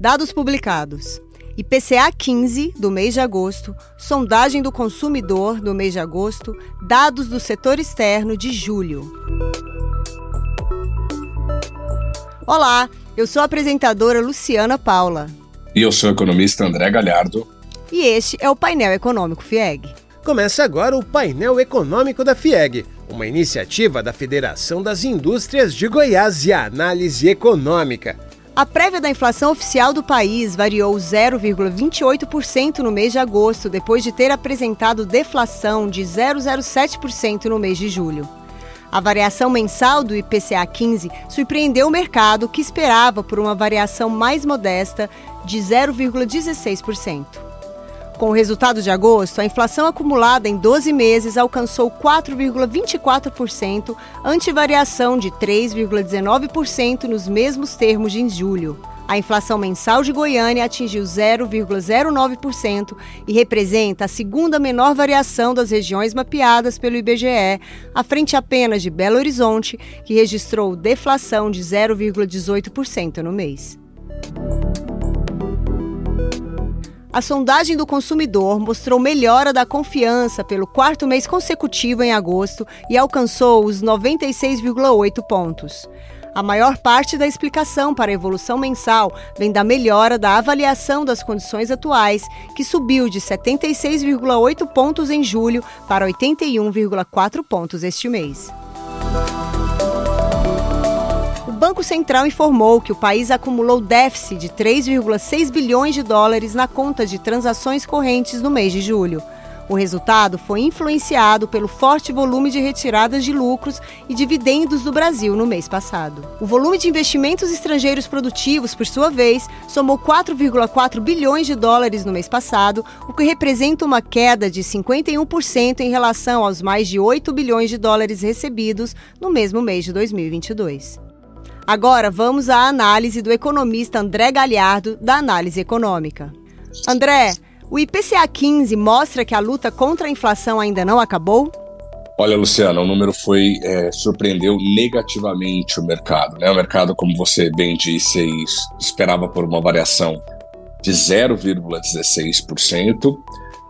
Dados publicados. IPCA 15 do mês de agosto, sondagem do consumidor do mês de agosto, dados do setor externo de julho. Olá, eu sou a apresentadora Luciana Paula. E eu sou o economista André Galhardo. E este é o painel econômico FIEG. Começa agora o painel econômico da FIEG, uma iniciativa da Federação das Indústrias de Goiás e Análise Econômica. A prévia da inflação oficial do país variou 0,28% no mês de agosto, depois de ter apresentado deflação de 0,07% no mês de julho. A variação mensal do IPCA 15 surpreendeu o mercado, que esperava por uma variação mais modesta de 0,16%. Com o resultado de agosto, a inflação acumulada em 12 meses alcançou 4,24%, ante variação de 3,19% nos mesmos termos de julho. A inflação mensal de Goiânia atingiu 0,09% e representa a segunda menor variação das regiões mapeadas pelo IBGE, à frente apenas de Belo Horizonte, que registrou deflação de 0,18% no mês. A sondagem do consumidor mostrou melhora da confiança pelo quarto mês consecutivo em agosto e alcançou os 96,8 pontos. A maior parte da explicação para a evolução mensal vem da melhora da avaliação das condições atuais, que subiu de 76,8 pontos em julho para 81,4 pontos este mês. Banco Central informou que o país acumulou déficit de 3,6 bilhões de dólares na conta de transações correntes no mês de julho. O resultado foi influenciado pelo forte volume de retiradas de lucros e dividendos do Brasil no mês passado. O volume de investimentos estrangeiros produtivos, por sua vez, somou 4,4 bilhões de dólares no mês passado, o que representa uma queda de 51% em relação aos mais de 8 bilhões de dólares recebidos no mesmo mês de 2022. Agora vamos à análise do economista André Galhardo, da Análise Econômica. André, o IPCA 15 mostra que a luta contra a inflação ainda não acabou? Olha, Luciana, o número foi é, surpreendeu negativamente o mercado. Né? O mercado, como você bem disse, esperava por uma variação de 0,16%.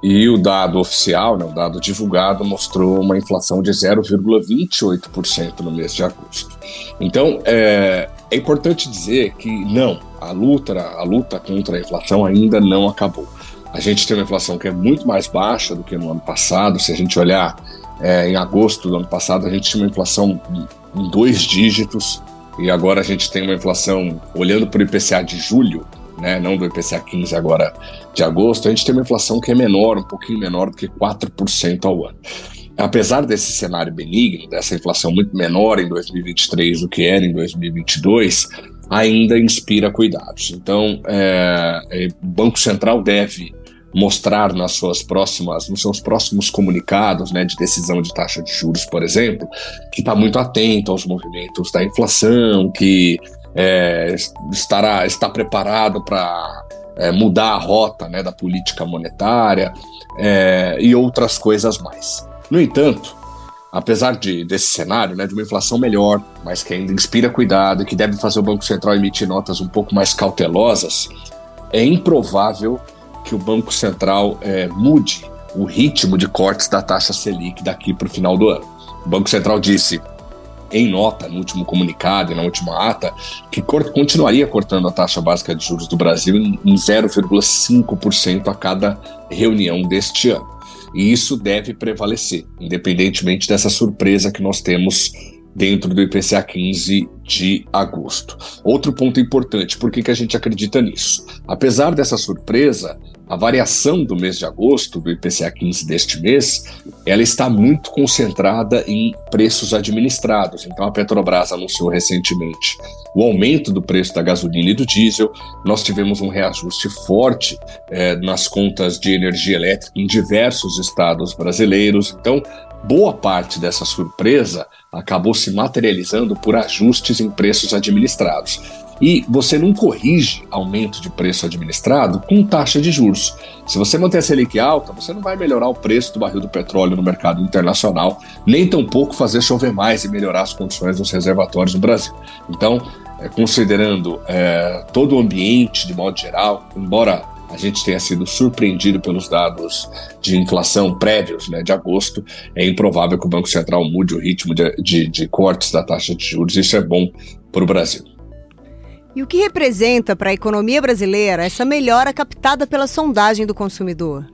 E o dado oficial, né, o dado divulgado, mostrou uma inflação de 0,28% no mês de agosto. Então, é, é importante dizer que não, a luta, a luta contra a inflação ainda não acabou. A gente tem uma inflação que é muito mais baixa do que no ano passado. Se a gente olhar é, em agosto do ano passado, a gente tinha uma inflação em dois dígitos, e agora a gente tem uma inflação, olhando para o IPCA de julho, né, não do IPCA 15 agora de agosto, a gente tem uma inflação que é menor, um pouquinho menor do que 4% ao ano. Apesar desse cenário benigno, dessa inflação muito menor em 2023 do que era em 2022, ainda inspira cuidados. Então, é, é, o Banco Central deve mostrar nas suas próximas, nos seus próximos comunicados, né, de decisão de taxa de juros, por exemplo, que está muito atento aos movimentos da inflação, que é, estará está preparado para é, mudar a rota né, da política monetária é, e outras coisas mais. No entanto, apesar de, desse cenário, né, de uma inflação melhor, mas que ainda inspira cuidado e que deve fazer o Banco Central emitir notas um pouco mais cautelosas, é improvável que o Banco Central é, mude o ritmo de cortes da taxa Selic daqui para o final do ano. O Banco Central disse em nota, no último comunicado e na última ata, que continuaria cortando a taxa básica de juros do Brasil em 0,5% a cada reunião deste ano. E isso deve prevalecer, independentemente dessa surpresa que nós temos dentro do IPCA 15 de agosto. Outro ponto importante, por que, que a gente acredita nisso? Apesar dessa surpresa, a variação do mês de agosto, do IPCA 15 deste mês, ela está muito concentrada em preços administrados. Então, a Petrobras anunciou recentemente o aumento do preço da gasolina e do diesel. Nós tivemos um reajuste forte é, nas contas de energia elétrica em diversos estados brasileiros. Então, boa parte dessa surpresa acabou se materializando por ajustes em preços administrados. E você não corrige aumento de preço administrado com taxa de juros. Se você manter a Selic alta, você não vai melhorar o preço do barril do petróleo no mercado internacional, nem tampouco fazer chover mais e melhorar as condições dos reservatórios no Brasil. Então, é, considerando é, todo o ambiente de modo geral, embora a gente tenha sido surpreendido pelos dados de inflação prévios né, de agosto, é improvável que o Banco Central mude o ritmo de, de, de cortes da taxa de juros. Isso é bom para o Brasil. E o que representa para a economia brasileira essa melhora captada pela sondagem do consumidor?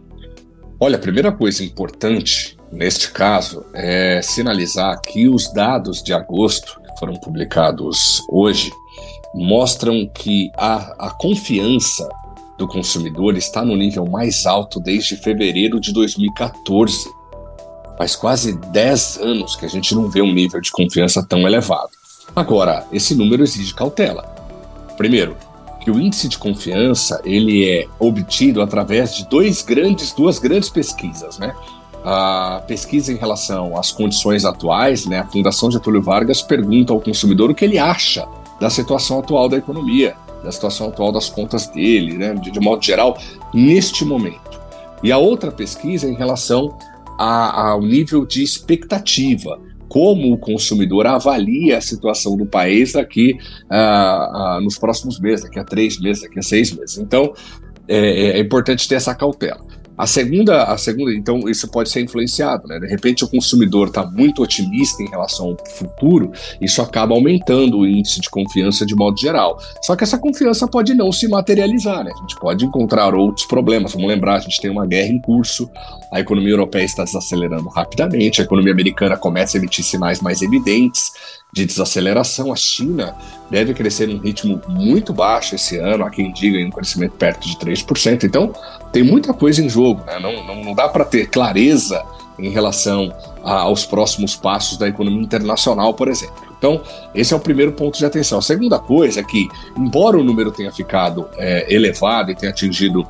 Olha, a primeira coisa importante neste caso é sinalizar que os dados de agosto, que foram publicados hoje, mostram que a, a confiança do consumidor está no nível mais alto desde fevereiro de 2014. Faz quase 10 anos que a gente não vê um nível de confiança tão elevado. Agora, esse número exige cautela. Primeiro, que o índice de confiança ele é obtido através de dois grandes, duas grandes pesquisas, né? A pesquisa em relação às condições atuais, né? A Fundação Getúlio Vargas pergunta ao consumidor o que ele acha da situação atual da economia, da situação atual das contas dele, né? De, de modo geral, neste momento. E a outra pesquisa em relação a, ao nível de expectativa como o consumidor avalia a situação do país daqui uh, uh, nos próximos meses, daqui a três meses, daqui a seis meses. Então, é, é importante ter essa cautela. A segunda, a segunda, então isso pode ser influenciado, né? De repente o consumidor está muito otimista em relação ao futuro, isso acaba aumentando o índice de confiança de modo geral. Só que essa confiança pode não se materializar, né? A gente pode encontrar outros problemas. Vamos lembrar, a gente tem uma guerra em curso, a economia europeia está desacelerando rapidamente, a economia americana começa a emitir sinais mais evidentes de desaceleração. A China deve crescer num ritmo muito baixo esse ano, há quem diga em um crescimento perto de 3%. Então, tem muita coisa em jogo, né? não, não, não dá para ter clareza em relação a, aos próximos passos da economia internacional, por exemplo. Então, esse é o primeiro ponto de atenção. A segunda coisa é que, embora o número tenha ficado é, elevado e tenha atingido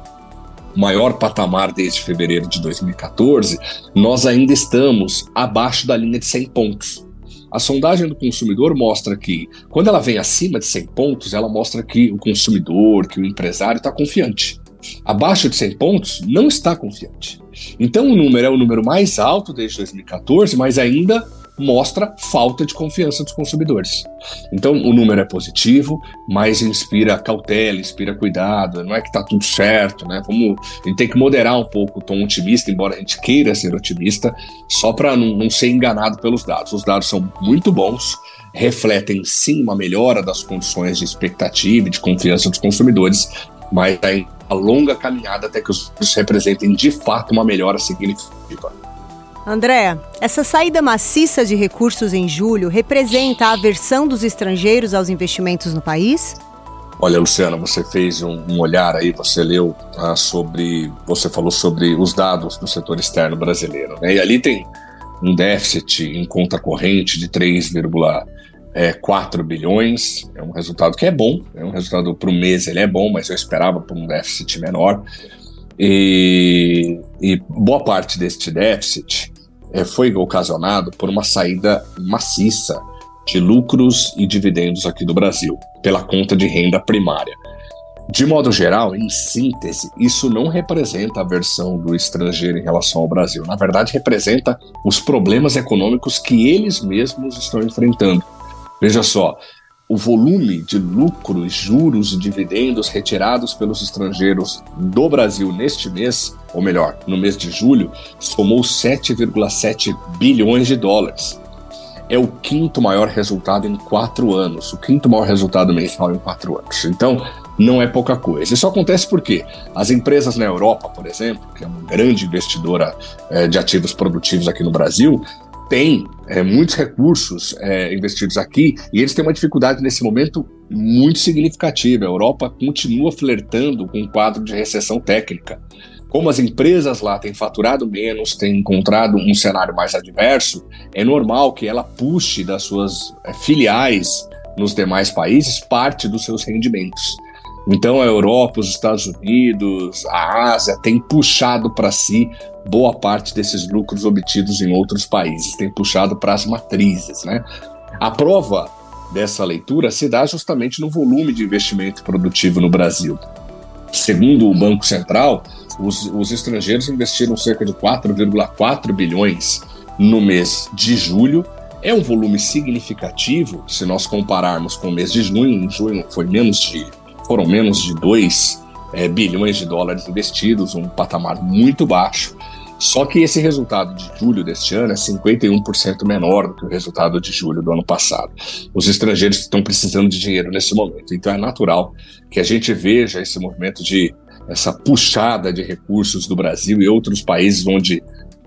maior patamar desde fevereiro de 2014, nós ainda estamos abaixo da linha de 100 pontos. A sondagem do consumidor mostra que, quando ela vem acima de 100 pontos, ela mostra que o consumidor, que o empresário está confiante. Abaixo de 100 pontos, não está confiante. Então, o número é o número mais alto desde 2014, mas ainda mostra falta de confiança dos consumidores. Então, o número é positivo, mas inspira cautela, inspira cuidado, não é que está tudo certo, né? Vamos, a gente tem que moderar um pouco o tom otimista, embora a gente queira ser otimista, só para não, não ser enganado pelos dados. Os dados são muito bons, refletem sim uma melhora das condições de expectativa e de confiança dos consumidores, mas tem a longa caminhada até que os representem de fato uma melhora significativa. André, essa saída maciça de recursos em julho representa a aversão dos estrangeiros aos investimentos no país? Olha, Luciana, você fez um, um olhar aí, você leu ah, sobre, você falou sobre os dados do setor externo brasileiro, né? E ali tem um déficit em conta corrente de 3,4 é, bilhões. É um resultado que é bom, é um resultado para o mês ele é bom, mas eu esperava por um déficit menor. E, e boa parte deste déficit foi ocasionado por uma saída maciça de lucros e dividendos aqui do Brasil, pela conta de renda primária. De modo geral, em síntese, isso não representa a versão do estrangeiro em relação ao Brasil. Na verdade, representa os problemas econômicos que eles mesmos estão enfrentando. Veja só, o volume de lucros, juros e dividendos retirados pelos estrangeiros do Brasil neste mês, ou melhor, no mês de julho, somou 7,7 bilhões de dólares. É o quinto maior resultado em quatro anos, o quinto maior resultado mensal em quatro anos. Então, não é pouca coisa. Isso acontece porque as empresas na Europa, por exemplo, que é uma grande investidora é, de ativos produtivos aqui no Brasil, tem é, muitos recursos é, investidos aqui e eles têm uma dificuldade nesse momento muito significativa. A Europa continua flertando com um quadro de recessão técnica. Como as empresas lá têm faturado menos, têm encontrado um cenário mais adverso, é normal que ela puxe das suas é, filiais nos demais países parte dos seus rendimentos. Então a Europa, os Estados Unidos, a Ásia têm puxado para si boa parte desses lucros obtidos em outros países, têm puxado para as matrizes. Né? A prova dessa leitura se dá justamente no volume de investimento produtivo no Brasil. Segundo o Banco Central, os, os estrangeiros investiram cerca de 4,4 bilhões no mês de julho É um volume significativo se nós compararmos com o mês de junho. Em junho foi menos de, foram menos de 2 é, bilhões de dólares investidos, um patamar muito baixo. Só que esse resultado de julho deste ano é 51% menor do que o resultado de julho do ano passado. Os estrangeiros estão precisando de dinheiro nesse momento, então é natural que a gente veja esse movimento de essa puxada de recursos do Brasil e outros países onde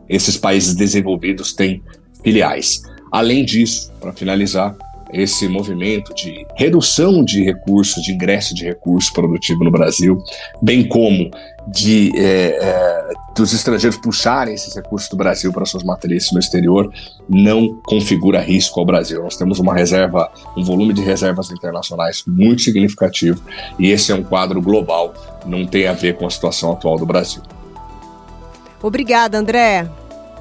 esses países desenvolvidos têm filiais. Além disso, para finalizar, esse movimento de redução de recursos, de ingresso de recurso produtivo no Brasil, bem como de é, é, dos estrangeiros puxarem esses recursos do Brasil para suas matrizes no exterior, não configura risco ao Brasil. Nós temos uma reserva, um volume de reservas internacionais muito significativo e esse é um quadro global, não tem a ver com a situação atual do Brasil. Obrigada, André.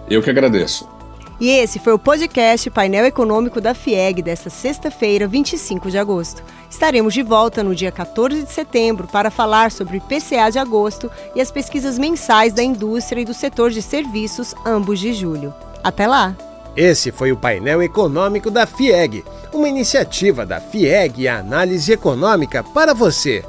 Eu que agradeço. E esse foi o podcast Painel Econômico da FIEG desta sexta-feira, 25 de agosto. Estaremos de volta no dia 14 de setembro para falar sobre o IPCA de agosto e as pesquisas mensais da indústria e do setor de serviços, ambos de julho. Até lá! Esse foi o painel econômico da FIEG, uma iniciativa da FIEG e a análise econômica para você.